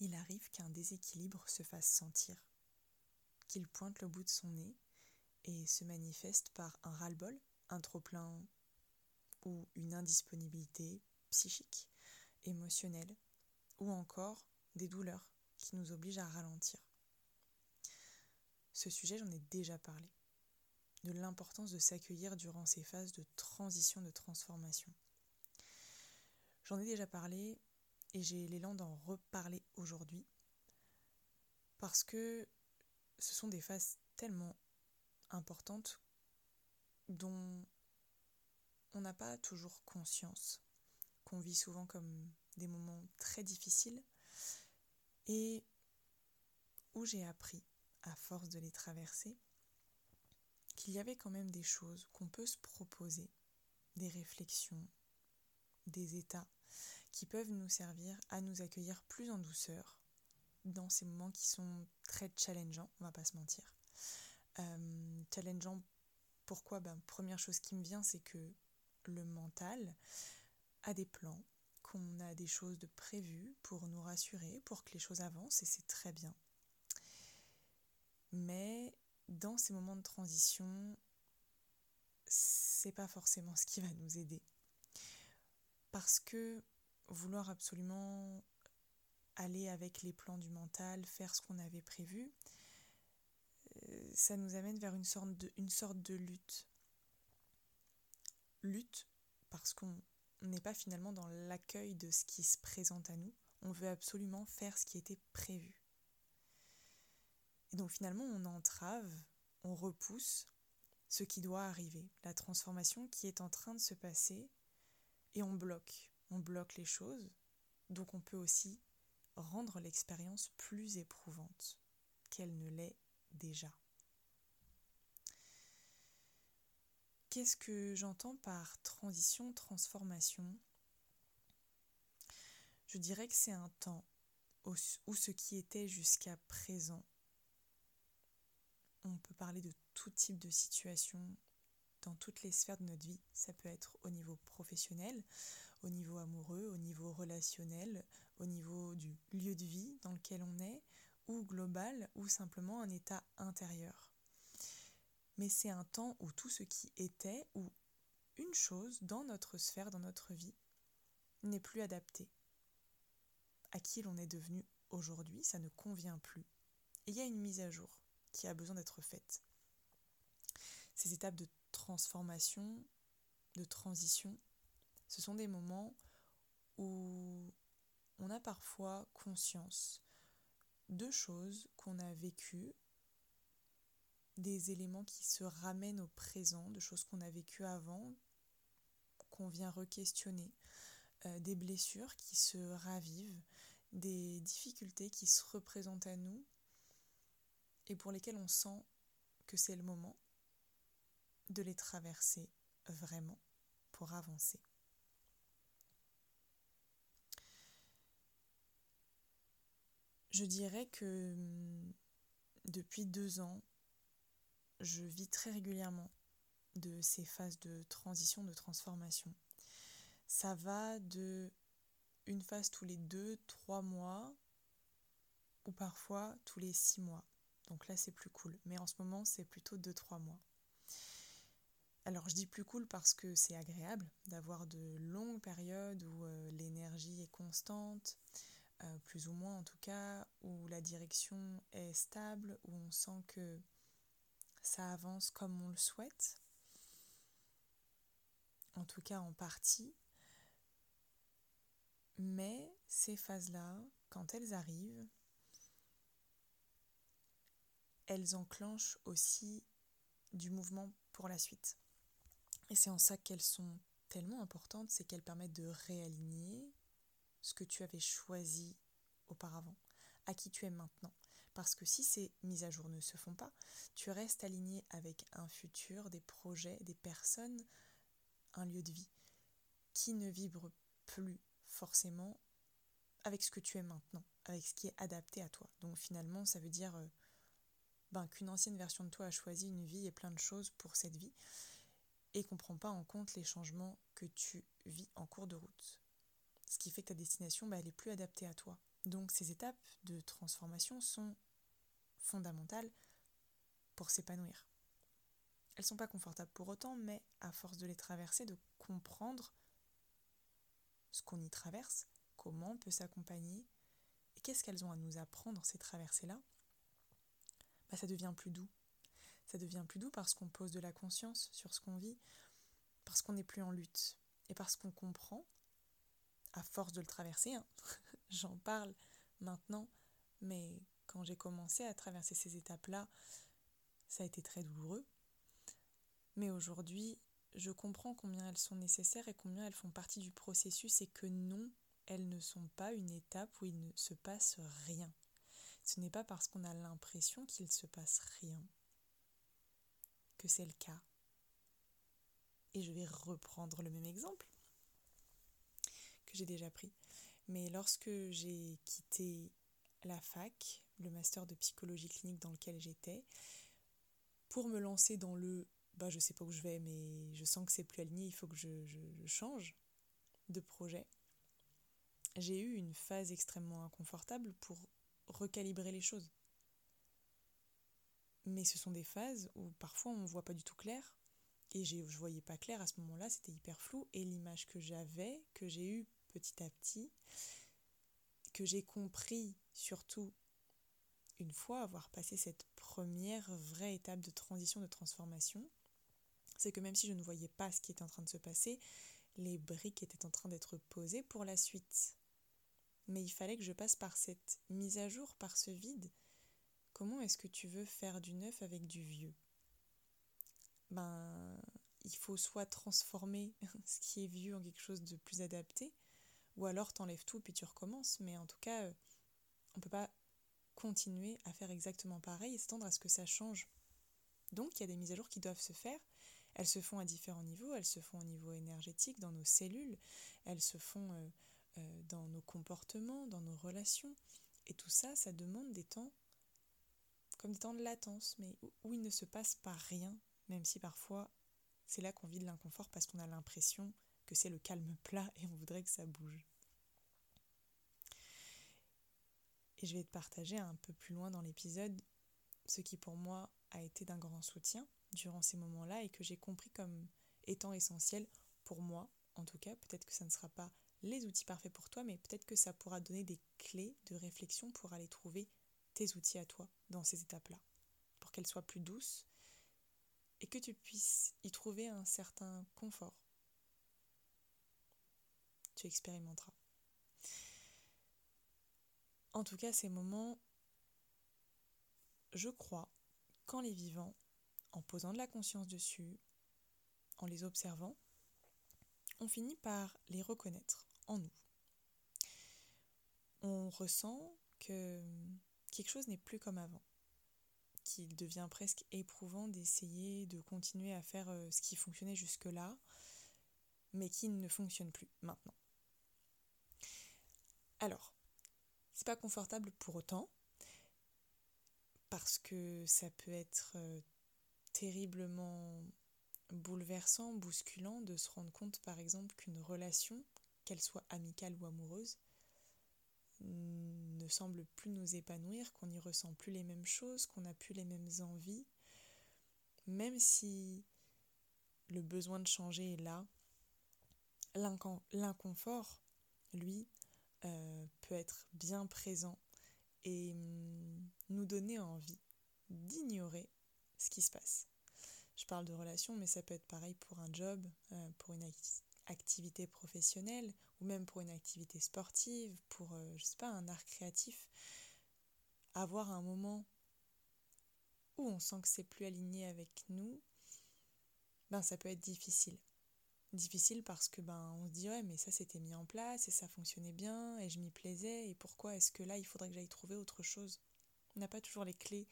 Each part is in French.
il arrive qu'un déséquilibre se fasse sentir, qu'il pointe le bout de son nez et se manifeste par un ras-le-bol, un trop-plein ou une indisponibilité psychique, émotionnelle, ou encore des douleurs qui nous obligent à ralentir. Ce sujet, j'en ai déjà parlé, de l'importance de s'accueillir durant ces phases de transition, de transformation. J'en ai déjà parlé et j'ai l'élan d'en reparler parce que ce sont des phases tellement importantes dont on n'a pas toujours conscience, qu'on vit souvent comme des moments très difficiles et où j'ai appris, à force de les traverser, qu'il y avait quand même des choses qu'on peut se proposer, des réflexions, des états qui peuvent nous servir à nous accueillir plus en douceur dans ces moments qui sont très challengeants, on va pas se mentir. Euh, challengeant, pourquoi? Ben, Première chose qui me vient, c'est que le mental a des plans, qu'on a des choses de prévues pour nous rassurer, pour que les choses avancent, et c'est très bien. Mais dans ces moments de transition, c'est pas forcément ce qui va nous aider. Parce que vouloir absolument aller avec les plans du mental, faire ce qu'on avait prévu, euh, ça nous amène vers une sorte de, une sorte de lutte. Lutte parce qu'on n'est pas finalement dans l'accueil de ce qui se présente à nous, on veut absolument faire ce qui était prévu. Et donc finalement on entrave, on repousse ce qui doit arriver, la transformation qui est en train de se passer, et on bloque on bloque les choses, donc on peut aussi rendre l'expérience plus éprouvante qu'elle ne l'est déjà. Qu'est-ce que j'entends par transition, transformation? Je dirais que c'est un temps où ce qui était jusqu'à présent, on peut parler de tout type de situation dans toutes les sphères de notre vie. Ça peut être au niveau professionnel, au niveau amoureux, au niveau relationnel, au niveau du lieu de vie dans lequel on est, ou global, ou simplement un état intérieur. Mais c'est un temps où tout ce qui était, ou une chose dans notre sphère, dans notre vie, n'est plus adapté. À qui l'on est devenu aujourd'hui, ça ne convient plus. Et il y a une mise à jour qui a besoin d'être faite. Ces étapes de transformation, de transition, ce sont des moments où on a parfois conscience de choses qu'on a vécues, des éléments qui se ramènent au présent, de choses qu'on a vécues avant, qu'on vient re-questionner, euh, des blessures qui se ravivent, des difficultés qui se représentent à nous et pour lesquelles on sent que c'est le moment de les traverser vraiment pour avancer. Je dirais que hum, depuis deux ans, je vis très régulièrement de ces phases de transition, de transformation. Ça va de une phase tous les deux, trois mois, ou parfois tous les six mois. Donc là, c'est plus cool. Mais en ce moment, c'est plutôt deux, trois mois. Alors je dis plus cool parce que c'est agréable d'avoir de longues périodes où euh, l'énergie est constante, euh, plus ou moins en tout cas, où la direction est stable, où on sent que ça avance comme on le souhaite, en tout cas en partie. Mais ces phases-là, quand elles arrivent, elles enclenchent aussi du mouvement pour la suite. Et c'est en ça qu'elles sont tellement importantes, c'est qu'elles permettent de réaligner, ce que tu avais choisi auparavant, à qui tu es maintenant. Parce que si ces mises à jour ne se font pas, tu restes aligné avec un futur, des projets, des personnes, un lieu de vie qui ne vibre plus forcément avec ce que tu es maintenant, avec ce qui est adapté à toi. Donc finalement, ça veut dire euh, ben, qu'une ancienne version de toi a choisi une vie et plein de choses pour cette vie et qu'on ne prend pas en compte les changements que tu vis en cours de route. Ce qui fait que ta destination, bah, elle est plus adaptée à toi. Donc ces étapes de transformation sont fondamentales pour s'épanouir. Elles sont pas confortables pour autant, mais à force de les traverser, de comprendre ce qu'on y traverse, comment on peut s'accompagner, et qu'est-ce qu'elles ont à nous apprendre, ces traversées-là, bah, ça devient plus doux. Ça devient plus doux parce qu'on pose de la conscience sur ce qu'on vit, parce qu'on n'est plus en lutte, et parce qu'on comprend, à force de le traverser, hein, j'en parle maintenant, mais quand j'ai commencé à traverser ces étapes-là, ça a été très douloureux. Mais aujourd'hui, je comprends combien elles sont nécessaires et combien elles font partie du processus et que non, elles ne sont pas une étape où il ne se passe rien. Ce n'est pas parce qu'on a l'impression qu'il se passe rien que c'est le cas. Et je vais reprendre le même exemple que j'ai déjà pris. Mais lorsque j'ai quitté la fac, le master de psychologie clinique dans lequel j'étais, pour me lancer dans le bah je sais pas où je vais, mais je sens que c'est plus aligné, il faut que je, je change de projet. J'ai eu une phase extrêmement inconfortable pour recalibrer les choses. Mais ce sont des phases où parfois on ne voit pas du tout clair. Et je ne voyais pas clair à ce moment-là, c'était hyper flou. Et l'image que j'avais, que j'ai eue petit à petit, que j'ai compris surtout une fois avoir passé cette première vraie étape de transition, de transformation, c'est que même si je ne voyais pas ce qui était en train de se passer, les briques étaient en train d'être posées pour la suite. Mais il fallait que je passe par cette mise à jour, par ce vide. Comment est-ce que tu veux faire du neuf avec du vieux? Ben, il faut soit transformer ce qui est vieux en quelque chose de plus adapté, ou alors t'enlèves tout puis tu recommences. Mais en tout cas, euh, on peut pas continuer à faire exactement pareil et s'attendre à ce que ça change. Donc il y a des mises à jour qui doivent se faire. Elles se font à différents niveaux, elles se font au niveau énergétique, dans nos cellules, elles se font euh, euh, dans nos comportements, dans nos relations. Et tout ça, ça demande des temps, comme des temps de latence, mais où il ne se passe pas rien, même si parfois c'est là qu'on vit de l'inconfort parce qu'on a l'impression que c'est le calme plat et on voudrait que ça bouge. Et je vais te partager un peu plus loin dans l'épisode ce qui pour moi a été d'un grand soutien durant ces moments-là et que j'ai compris comme étant essentiel pour moi, en tout cas, peut-être que ça ne sera pas les outils parfaits pour toi, mais peut-être que ça pourra donner des clés de réflexion pour aller trouver tes outils à toi dans ces étapes-là, pour qu'elles soient plus douces et que tu puisses y trouver un certain confort. Tu expérimenteras. En tout cas, ces moments, je crois qu'en les vivant, en posant de la conscience dessus, en les observant, on finit par les reconnaître en nous. On ressent que quelque chose n'est plus comme avant, qu'il devient presque éprouvant d'essayer de continuer à faire euh, ce qui fonctionnait jusque-là, mais qui ne fonctionne plus maintenant. Alors, c'est pas confortable pour autant, parce que ça peut être euh, terriblement bouleversant, bousculant de se rendre compte par exemple qu'une relation, qu'elle soit amicale ou amoureuse, ne semble plus nous épanouir, qu'on n'y ressent plus les mêmes choses, qu'on n'a plus les mêmes envies, même si le besoin de changer est là, l'inconfort, lui, euh, peut être bien présent et hum, nous donner envie d'ignorer ce qui se passe. Je parle de relations, mais ça peut être pareil pour un job, euh, pour une activité professionnelle, ou même pour une activité sportive, pour, euh, je sais pas, un art créatif. Avoir un moment où on sent que c'est plus aligné avec nous, ben ça peut être difficile. Difficile parce que ben on se dit ouais mais ça c'était mis en place et ça fonctionnait bien et je m'y plaisais et pourquoi est-ce que là il faudrait que j'aille trouver autre chose? On n'a pas toujours les clés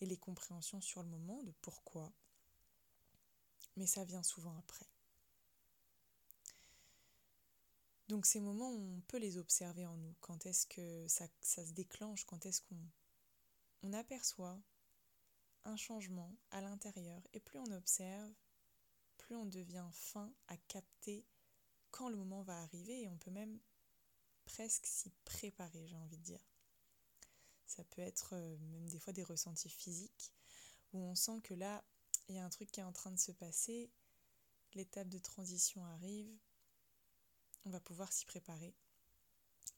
et les compréhensions sur le moment de pourquoi. Mais ça vient souvent après. Donc ces moments, on peut les observer en nous. Quand est-ce que ça, ça, se déclenche? Quand est-ce qu'on on aperçoit un changement à l'intérieur Et plus on observe, on devient fin à capter quand le moment va arriver et on peut même presque s'y préparer, j'ai envie de dire. Ça peut être euh, même des fois des ressentis physiques où on sent que là, il y a un truc qui est en train de se passer, l'étape de transition arrive, on va pouvoir s'y préparer,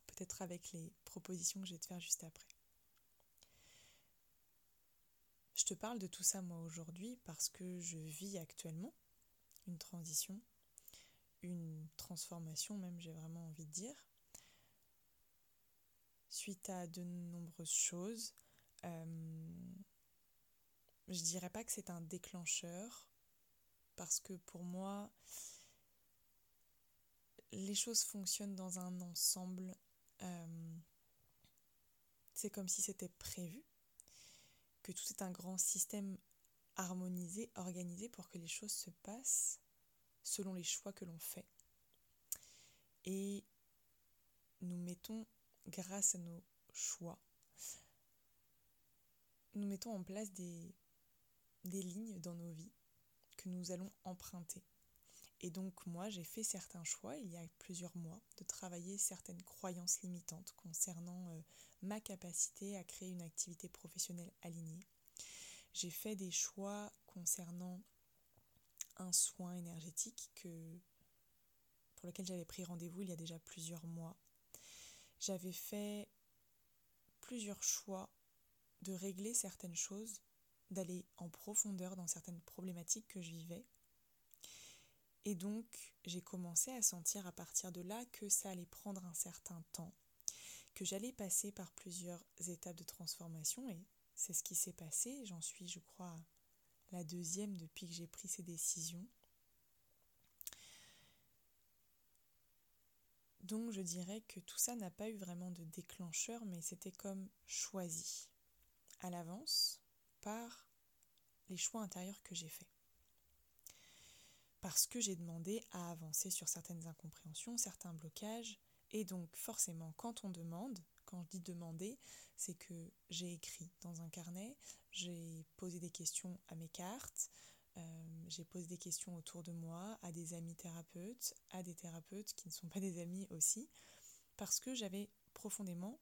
peut-être avec les propositions que je vais te faire juste après. Je te parle de tout ça moi aujourd'hui parce que je vis actuellement une transition, une transformation même j'ai vraiment envie de dire, suite à de nombreuses choses. Euh, je dirais pas que c'est un déclencheur parce que pour moi les choses fonctionnent dans un ensemble. Euh, c'est comme si c'était prévu, que tout est un grand système harmonisé, organisé pour que les choses se passent selon les choix que l'on fait. Et nous mettons grâce à nos choix, nous mettons en place des, des lignes dans nos vies que nous allons emprunter. Et donc moi, j'ai fait certains choix il y a plusieurs mois de travailler certaines croyances limitantes concernant euh, ma capacité à créer une activité professionnelle alignée. J'ai fait des choix concernant un soin énergétique que, pour lequel j'avais pris rendez-vous il y a déjà plusieurs mois j'avais fait plusieurs choix de régler certaines choses, d'aller en profondeur dans certaines problématiques que je vivais. Et donc, j'ai commencé à sentir à partir de là que ça allait prendre un certain temps, que j'allais passer par plusieurs étapes de transformation, et c'est ce qui s'est passé. J'en suis, je crois, la deuxième depuis que j'ai pris ces décisions. Donc je dirais que tout ça n'a pas eu vraiment de déclencheur, mais c'était comme choisi à l'avance par les choix intérieurs que j'ai faits. Parce que j'ai demandé à avancer sur certaines incompréhensions, certains blocages, et donc forcément quand on demande, quand je dis demander, c'est que j'ai écrit dans un carnet, j'ai posé des questions à mes cartes, euh, j'ai posé des questions autour de moi à des amis thérapeutes, à des thérapeutes qui ne sont pas des amis aussi, parce que j'avais profondément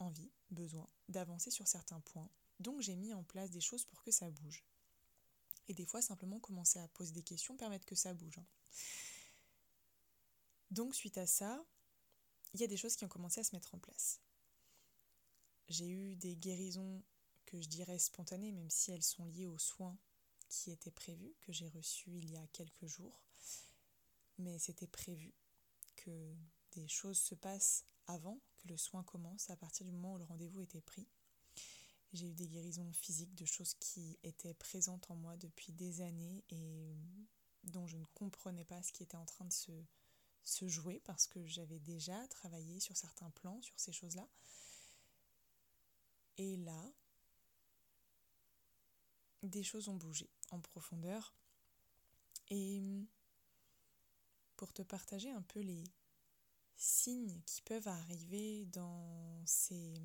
envie, besoin d'avancer sur certains points. Donc j'ai mis en place des choses pour que ça bouge. Et des fois, simplement commencer à poser des questions, permettre que ça bouge. Hein. Donc suite à ça, il y a des choses qui ont commencé à se mettre en place. J'ai eu des guérisons que je dirais spontanées, même si elles sont liées aux soins qui était prévu, que j'ai reçu il y a quelques jours. Mais c'était prévu que des choses se passent avant que le soin commence, à partir du moment où le rendez-vous était pris. J'ai eu des guérisons physiques de choses qui étaient présentes en moi depuis des années et dont je ne comprenais pas ce qui était en train de se, se jouer parce que j'avais déjà travaillé sur certains plans, sur ces choses-là. Et là, des choses ont bougé en profondeur. Et pour te partager un peu les signes qui peuvent arriver dans ces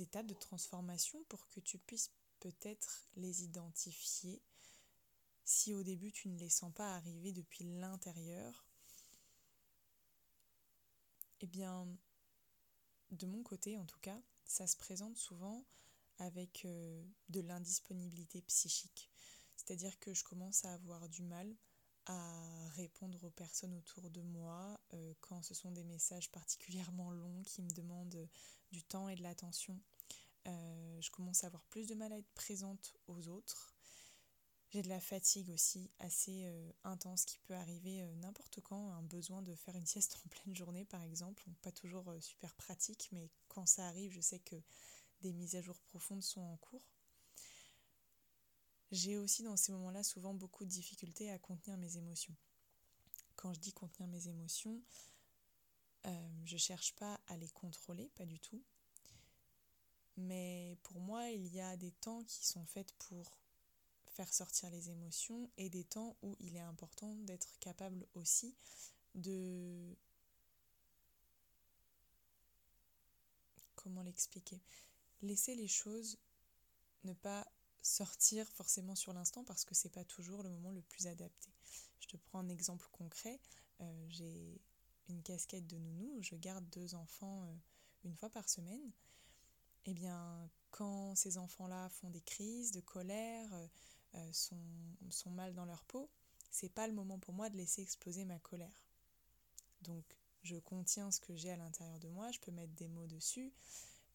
étapes de transformation pour que tu puisses peut-être les identifier si au début tu ne les sens pas arriver depuis l'intérieur. Eh bien, de mon côté en tout cas, ça se présente souvent avec euh, de l'indisponibilité psychique. C'est-à-dire que je commence à avoir du mal à répondre aux personnes autour de moi euh, quand ce sont des messages particulièrement longs qui me demandent du temps et de l'attention. Euh, je commence à avoir plus de mal à être présente aux autres. J'ai de la fatigue aussi assez intense qui peut arriver n'importe quand, un besoin de faire une sieste en pleine journée par exemple, pas toujours super pratique, mais quand ça arrive, je sais que des mises à jour profondes sont en cours. J'ai aussi dans ces moments-là souvent beaucoup de difficultés à contenir mes émotions. Quand je dis contenir mes émotions, euh, je ne cherche pas à les contrôler, pas du tout. Mais pour moi, il y a des temps qui sont faits pour faire sortir les émotions et des temps où il est important d'être capable aussi de... Comment l'expliquer laisser les choses ne pas sortir forcément sur l'instant parce que c'est pas toujours le moment le plus adapté. Je te prends un exemple concret. Euh, j'ai une casquette de nounou, je garde deux enfants euh, une fois par semaine, eh bien, quand ces enfants-là font des crises de colère, euh, sont, mal dans leur peau, c'est pas le moment pour moi de laisser exploser ma colère. Donc, je contiens ce que j'ai à l'intérieur de moi, je peux mettre des mots dessus,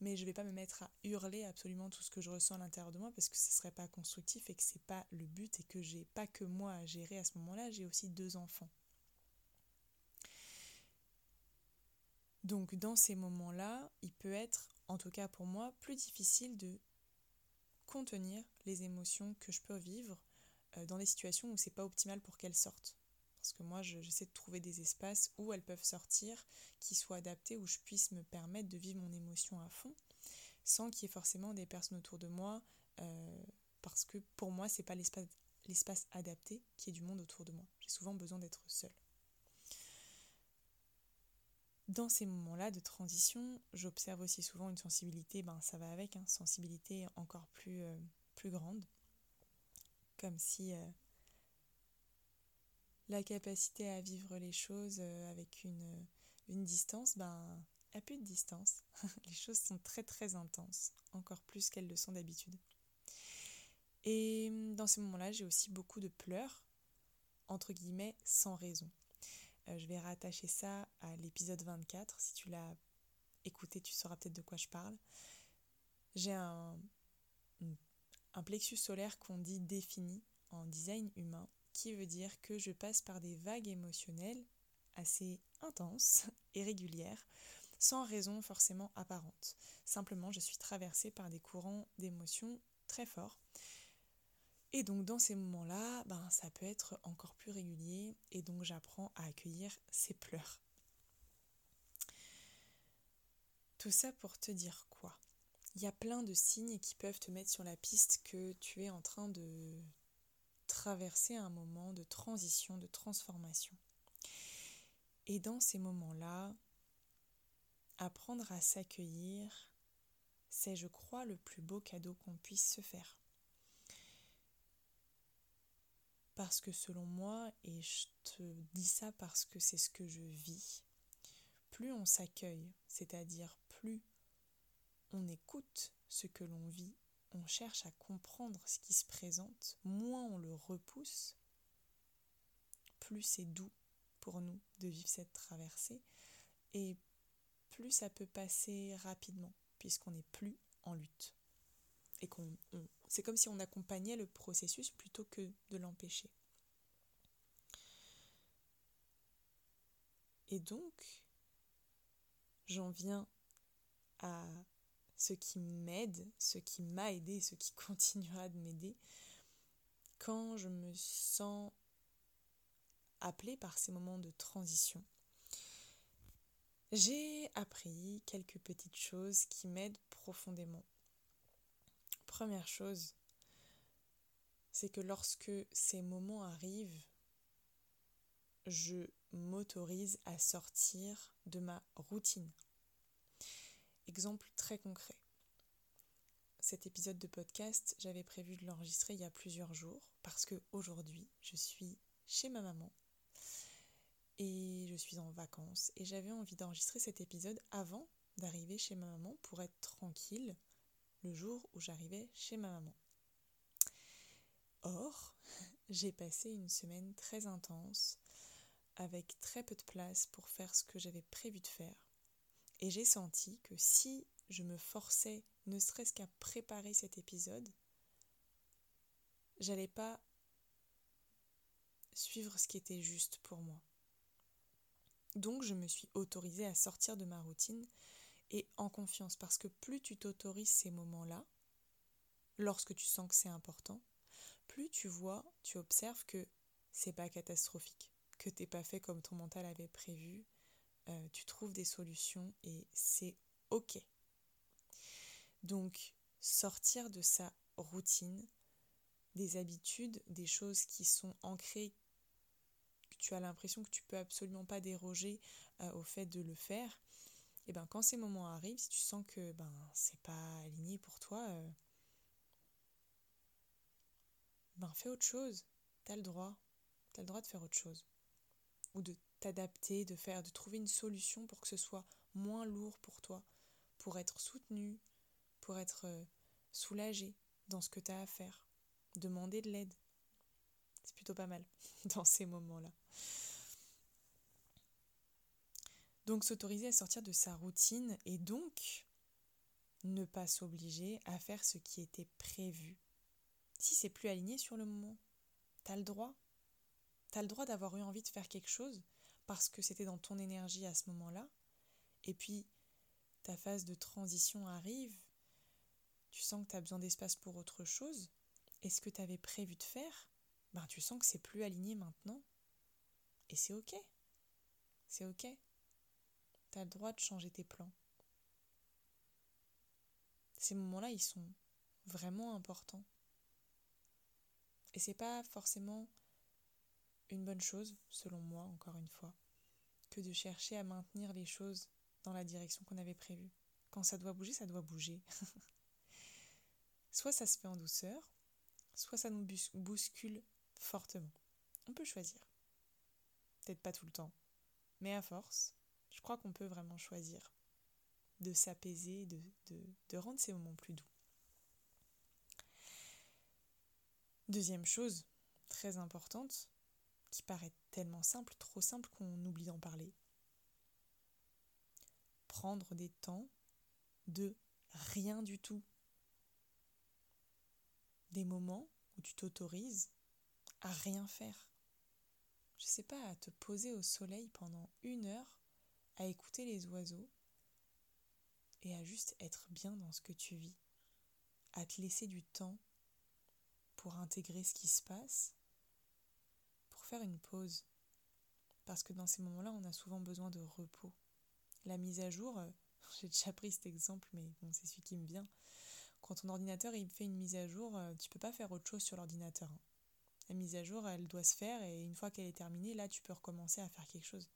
mais je vais pas me mettre à hurler absolument tout ce que je ressens à l'intérieur de moi parce que ce serait pas constructif et que c'est pas le but et que j'ai pas que moi à gérer à ce moment-là, j'ai aussi deux enfants. Donc dans ces moments-là, il peut être, en tout cas pour moi, plus difficile de contenir les émotions que je peux vivre euh, dans des situations où c'est pas optimal pour qu'elles sortent. Parce que moi, j'essaie de trouver des espaces où elles peuvent sortir, qui soient adaptés, où je puisse me permettre de vivre mon émotion à fond, sans qu'il y ait forcément des personnes autour de moi, euh, parce que pour moi, c'est pas l'espace adapté qui est du monde autour de moi. J'ai souvent besoin d'être seule. Dans ces moments-là de transition, j'observe aussi souvent une sensibilité, ben ça va avec, hein, sensibilité encore plus, euh, grande, comme si euh, la capacité à vivre les choses euh, avec une, une distance, ben a plus de distance. les choses sont très très intenses, encore plus qu'elles le sont d'habitude. Et dans ces moments-là, j'ai aussi beaucoup de pleurs, entre guillemets, sans raison. Euh, je vais rattacher ça à l'épisode 24. Si tu l'as écouté, tu sauras peut-être de quoi je parle. J'ai un, un plexus solaire qu'on dit défini en design humain, qui veut dire que je passe par des vagues émotionnelles assez intenses et régulières, sans raison forcément apparente. Simplement, je suis traversée par des courants d'émotions très forts et donc dans ces moments-là, ben, ça peut être encore plus régulier et donc j'apprends à accueillir ces pleurs. Tout ça pour te dire quoi? Il y a plein de signes qui peuvent te mettre sur la piste que tu es en train de traverser un moment de transition, de transformation. Et dans ces moments-là, apprendre à s'accueillir, c'est, je crois, le plus beau cadeau qu'on puisse se faire. Parce que selon moi, et je te dis ça parce que c'est ce que je vis, plus on s'accueille, c'est-à-dire plus on écoute ce que l'on vit, on cherche à comprendre ce qui se présente, moins on le repousse, plus c'est doux pour nous de vivre cette traversée, et plus ça peut passer rapidement, puisqu'on n'est plus en lutte et qu'on c'est comme si on accompagnait le processus plutôt que de l'empêcher. Et donc, j'en viens à ce qui m'aide, ce qui m'a aidé, ce qui continuera de m'aider, quand je me sens appelée par ces moments de transition. J'ai appris quelques petites choses qui m'aident profondément. Première chose, c'est que lorsque ces moments arrivent, je m'autorise à sortir de ma routine. Exemple très concret. Cet épisode de podcast, j'avais prévu de l'enregistrer il y a plusieurs jours parce que aujourd'hui, je suis chez ma maman et je suis en vacances et j'avais envie d'enregistrer cet épisode avant d'arriver chez ma maman pour être tranquille le jour où j'arrivais chez ma maman. Or, j'ai passé une semaine très intense, avec très peu de place pour faire ce que j'avais prévu de faire. Et j'ai senti que si je me forçais ne serait-ce qu'à préparer cet épisode, j'allais pas suivre ce qui était juste pour moi. Donc je me suis autorisée à sortir de ma routine et en confiance parce que plus tu t'autorises ces moments-là, lorsque tu sens que c'est important, plus tu vois, tu observes que c'est pas catastrophique, que t'es pas fait comme ton mental avait prévu, euh, tu trouves des solutions et c'est ok. Donc sortir de sa routine, des habitudes, des choses qui sont ancrées, que tu as l'impression que tu peux absolument pas déroger euh, au fait de le faire, et ben quand ces moments arrivent, si tu sens que ben c'est pas aligné pour toi, euh, ben fais autre chose. T'as le droit. T'as le droit de faire autre chose. Ou de t'adapter, de faire, de trouver une solution pour que ce soit moins lourd pour toi, pour être soutenu, pour être euh, soulagé dans ce que tu as à faire. Demander de l'aide. C'est plutôt pas mal dans ces moments-là. Donc s'autoriser à sortir de sa routine et donc ne pas s'obliger à faire ce qui était prévu. Si c'est plus aligné sur le moment, t'as le droit. T'as le droit d'avoir eu envie de faire quelque chose parce que c'était dans ton énergie à ce moment-là. Et puis, ta phase de transition arrive, tu sens que tu as besoin d'espace pour autre chose. Et ce que tu avais prévu de faire, ben, tu sens que c'est plus aligné maintenant. Et c'est ok. C'est ok. Tu le droit de changer tes plans. Ces moments-là, ils sont vraiment importants. Et c'est pas forcément une bonne chose, selon moi, encore une fois, que de chercher à maintenir les choses dans la direction qu'on avait prévue. Quand ça doit bouger, ça doit bouger. soit ça se fait en douceur, soit ça nous bouscule fortement. On peut choisir. Peut-être pas tout le temps, mais à force, je crois qu'on peut vraiment choisir de s'apaiser, de, rendre ces moments plus doux. Deuxième chose très importante, qui paraît tellement simple, trop simple qu'on oublie d'en parler. Prendre des temps de rien du tout. Des moments où tu t'autorises à rien faire. Je sais pas, à te poser au soleil pendant une heure, à écouter les oiseaux et à juste être bien dans ce que tu vis, à te laisser du temps pour intégrer ce qui se passe faire une pause. Parce que dans ces moments-là, on a souvent besoin de repos. La mise à jour, euh, j'ai déjà pris cet exemple, mais bon, c'est celui qui me vient. Quand ton ordinateur il fait une mise à jour, euh, tu peux pas faire autre chose sur l'ordinateur. Hein. La mise à jour, elle doit se faire et une fois qu'elle est terminée, là, tu peux recommencer à faire quelque chose.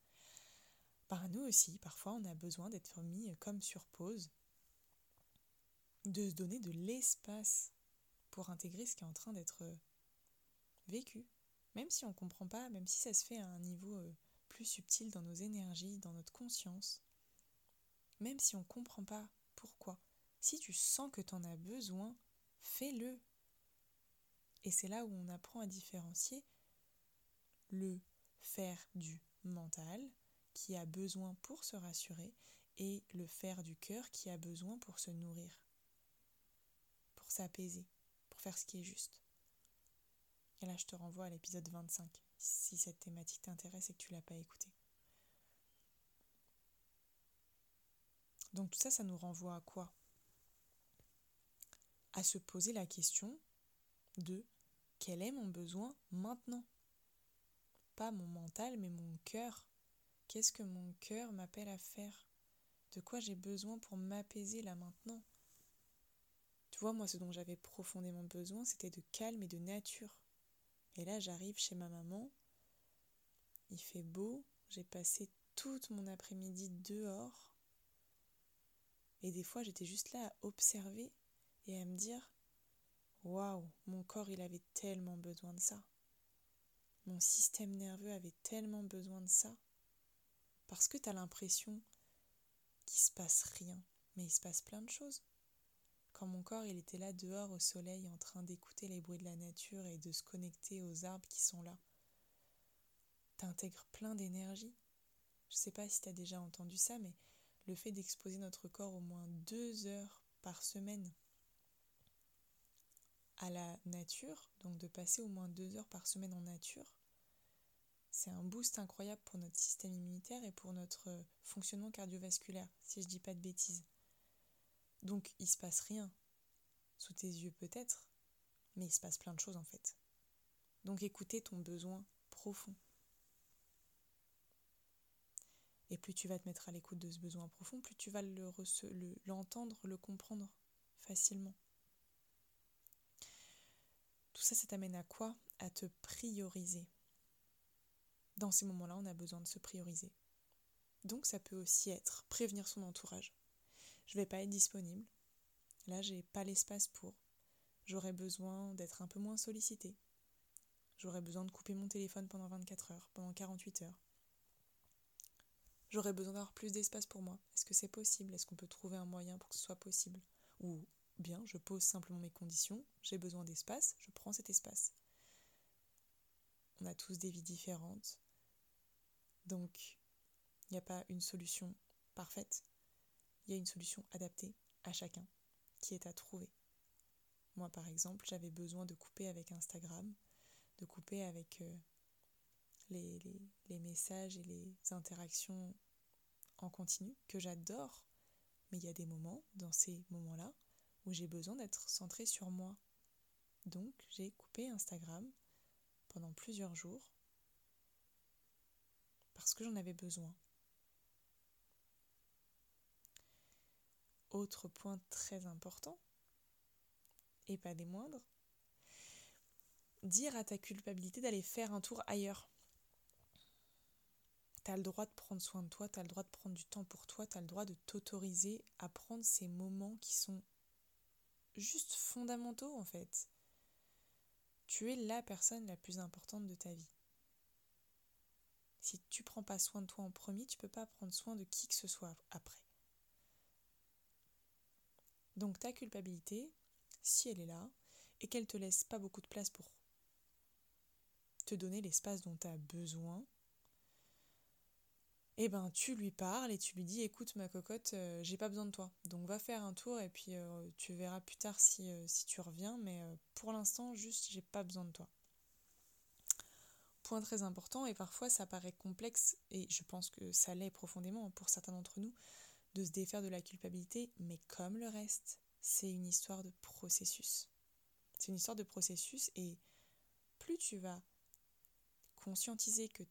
Par nous aussi, parfois, on a besoin d'être mis comme sur pause, de se donner de l'espace pour intégrer ce qui est en train d'être euh, vécu. Même si on ne comprend pas, même si ça se fait à un niveau euh, plus subtil dans nos énergies, dans notre conscience, même si on ne comprend pas pourquoi, si tu sens que tu en as besoin, fais-le. Et c'est là où on apprend à différencier le faire du mental qui a besoin pour se rassurer et le faire du cœur qui a besoin pour se nourrir, pour s'apaiser, pour faire ce qui est juste. Et là, je te renvoie à l'épisode 25, si cette thématique t'intéresse et que tu l'as pas écouté. Donc tout ça, ça nous renvoie à quoi? À se poser la question de quel est mon besoin maintenant? Pas mon mental, mais mon cœur. Qu'est-ce que mon cœur m'appelle à faire? De quoi j'ai besoin pour m'apaiser là maintenant? Tu vois, moi, ce dont j'avais profondément besoin, c'était de calme et de nature. Et là, j'arrive chez ma maman. Il fait beau. J'ai passé toute mon après-midi dehors. Et des fois, j'étais juste là à observer et à me dire Waouh, mon corps, il avait tellement besoin de ça. Mon système nerveux avait tellement besoin de ça. Parce que tu as l'impression qu'il se passe rien, mais il se passe plein de choses quand mon corps il était là dehors au soleil en train d'écouter les bruits de la nature et de se connecter aux arbres qui sont là. T'intègres plein d'énergie. Je sais pas si t'as déjà entendu ça, mais le fait d'exposer notre corps au moins deux heures par semaine à la nature, donc de passer au moins deux heures par semaine en nature, c'est un boost incroyable pour notre système immunitaire et pour notre fonctionnement cardiovasculaire, si je dis pas de bêtises. Donc il se passe rien. Sous tes yeux peut-être, mais il se passe plein de choses en fait. Donc écoutez ton besoin profond. Et plus tu vas te mettre à l'écoute de ce besoin profond, plus tu vas l'entendre, le, le comprendre facilement. Tout ça, ça t'amène à quoi? À te prioriser. Dans ces moments-là, on a besoin de se prioriser. Donc ça peut aussi être prévenir son entourage je vais pas être disponible. Là, j'ai pas l'espace pour. J'aurais besoin d'être un peu moins sollicité. J'aurais besoin de couper mon téléphone pendant 24 heures, pendant 48 heures. J'aurais besoin d'avoir plus d'espace pour moi. Est-ce que c'est possible? Est-ce qu'on peut trouver un moyen pour que ce soit possible? Ou bien je pose simplement mes conditions, j'ai besoin d'espace, je prends cet espace. On a tous des vies différentes. Donc, il n'y a pas une solution parfaite. Il y a une solution adaptée à chacun qui est à trouver. Moi, par exemple, j'avais besoin de couper avec Instagram, de couper avec euh, les, les, messages et les interactions en continu que j'adore. Mais il y a des moments, dans ces moments-là, où j'ai besoin d'être centrée sur moi. Donc, j'ai coupé Instagram pendant plusieurs jours parce que j'en avais besoin. Autre point très important, et pas des moindres, dire à ta culpabilité d'aller faire un tour ailleurs. Tu as le droit de prendre soin de toi, tu as le droit de prendre du temps pour toi, tu as le droit de t'autoriser à prendre ces moments qui sont juste fondamentaux en fait. Tu es la personne la plus importante de ta vie. Si tu prends pas soin de toi en premier, tu peux pas prendre soin de qui que ce soit après. Donc ta culpabilité, si elle est là, et qu'elle te laisse pas beaucoup de place pour te donner l'espace dont tu as besoin, eh ben tu lui parles et tu lui dis écoute ma cocotte, euh, j'ai pas besoin de toi. Donc va faire un tour et puis euh, tu verras plus tard si, euh, si tu reviens, mais pour l'instant juste j'ai pas besoin de toi. Point très important et parfois ça paraît complexe et je pense que ça l'est profondément pour certains d'entre nous de se défaire de la culpabilité, mais comme le reste, c'est une histoire de processus. C'est une histoire de processus et plus tu vas conscientiser que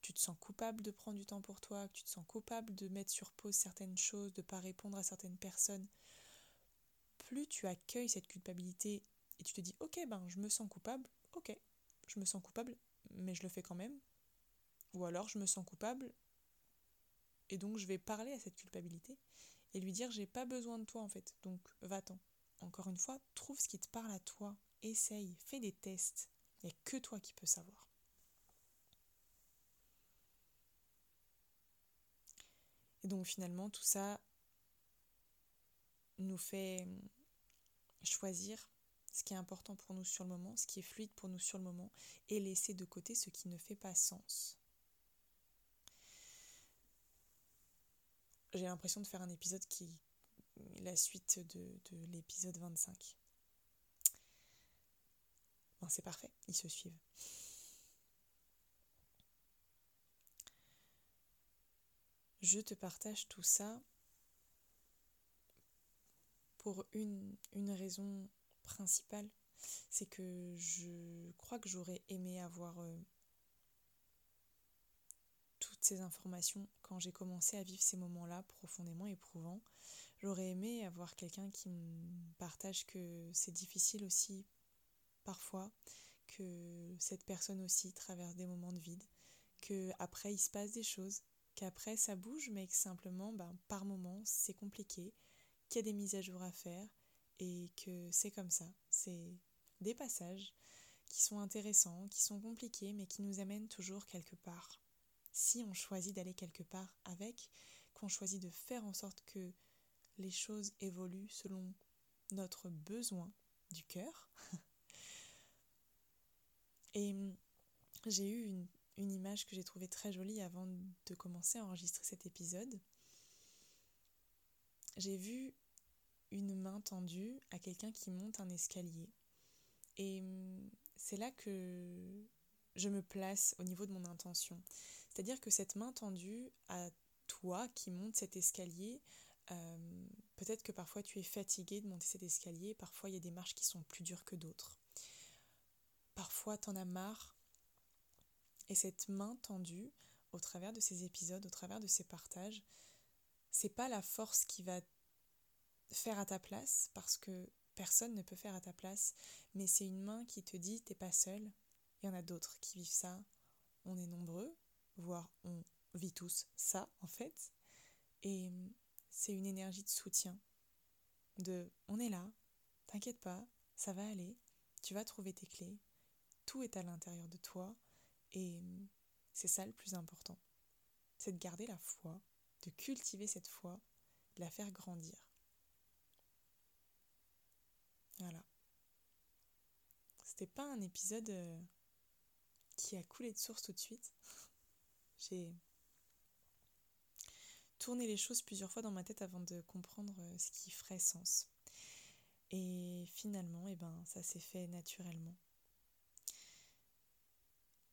tu te sens coupable de prendre du temps pour toi, que tu te sens coupable de mettre sur pause certaines choses, de ne pas répondre à certaines personnes, plus tu accueilles cette culpabilité et tu te dis ok ben je me sens coupable, ok, je me sens coupable, mais je le fais quand même. Ou alors je me sens coupable et donc je vais parler à cette culpabilité et lui dire j'ai pas besoin de toi en fait, donc va-t'en. Encore une fois, trouve ce qui te parle à toi, essaye, fais des tests. Il n'y a que toi qui peux savoir. Et donc finalement, tout ça nous fait choisir ce qui est important pour nous sur le moment, ce qui est fluide pour nous sur le moment, et laisser de côté ce qui ne fait pas sens. J'ai l'impression de faire un épisode qui est la suite de, l'épisode 25. Bon, c'est parfait, ils se suivent. Je te partage tout ça pour une, une raison principale, c'est que je crois que j'aurais aimé avoir euh, toutes ces informations quand j'ai commencé à vivre ces moments-là profondément éprouvants. J'aurais aimé avoir quelqu'un qui me partage que c'est difficile aussi parfois, que cette personne aussi traverse des moments de vide, que après il se passe des choses, qu'après ça bouge, mais que simplement, ben, par moments, c'est compliqué, qu'il y a des mises à jour à faire et que c'est comme ça. C'est des passages qui sont intéressants, qui sont compliqués, mais qui nous amènent toujours quelque part. Si on choisit d'aller quelque part avec, qu'on choisit de faire en sorte que les choses évoluent selon notre besoin du cœur. et j'ai eu une image que j'ai trouvée très jolie avant de commencer à enregistrer cet épisode. J'ai vu une main tendue à quelqu'un qui monte un escalier. Et hum, c'est là que je me place au niveau de mon intention. C'est-à-dire que cette main tendue à toi qui monte cet escalier, hum, peut-être que parfois tu es fatigué de monter cet escalier, parfois il y a des marches qui sont plus dures que d'autres. Parfois tu en as marre et cette main tendue, au travers de ces épisodes, au travers de ces partages, c'est pas la force qui va faire à ta place, parce que personne ne peut faire à ta place, mais c'est une main qui te dit t'es pas seul. Il y en a d'autres qui vivent ça. On est nombreux, voire on vit tous ça en fait. Et c'est une énergie de soutien. De on est là, t'inquiète pas, ça va aller, tu vas trouver tes clés, tout est à l'intérieur de toi et c'est ça le plus important. c'est de garder la foi, de cultiver cette foi, de la faire grandir. Voilà. C'était pas un épisode euh, qui a coulé de source tout de suite. J'ai tourné les choses plusieurs fois dans ma tête avant de comprendre euh, ce qui ferait sens. Et finalement, eh ben, ça s'est fait naturellement.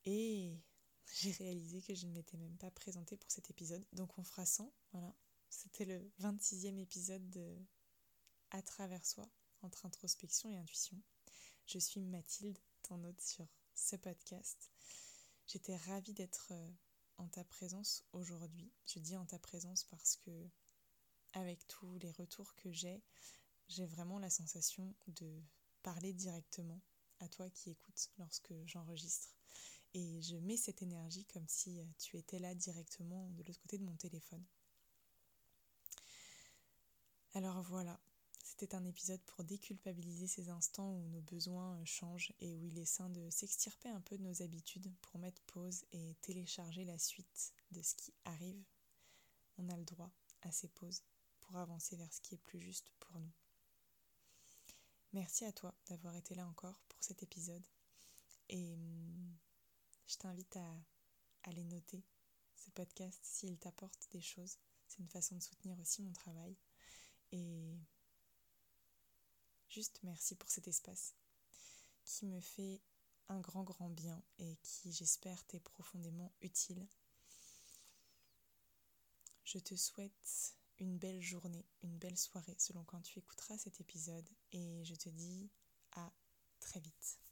Et j'ai réalisé que je ne m'étais même pas présentée pour cet épisode. Donc on fera 100, voilà. C'était le 26e épisode de À travers soi, entre introspection et intuition. Je suis Mathilde, ton hôte sur ce podcast. J'étais ravie d'être euh, en ta présence aujourd'hui. Je dis en ta présence parce que avec tous les retours que j'ai, j'ai vraiment la sensation de parler directement à toi qui écoutes lorsque j'enregistre. Et je mets cette énergie comme si euh, tu étais là directement de l'autre côté de mon téléphone. Alors voilà, c'était un épisode pour déculpabiliser ces instants où nos besoins changent et où il est sain de s'extirper un peu de nos habitudes pour mettre pause et télécharger la suite de ce qui arrive. On a le droit à ces pauses pour avancer vers ce qui est plus juste pour nous. Merci à toi d'avoir été là encore pour cet épisode. Et hum, je t'invite à aller noter ce podcast s'il t'apporte des choses. C'est une façon de soutenir aussi mon travail. Et juste merci pour cet espace qui me fait un grand grand bien et qui j'espère t'est profondément utile. Je te souhaite une belle journée, une belle soirée selon quand tu écouteras cet épisode et je te dis à très vite.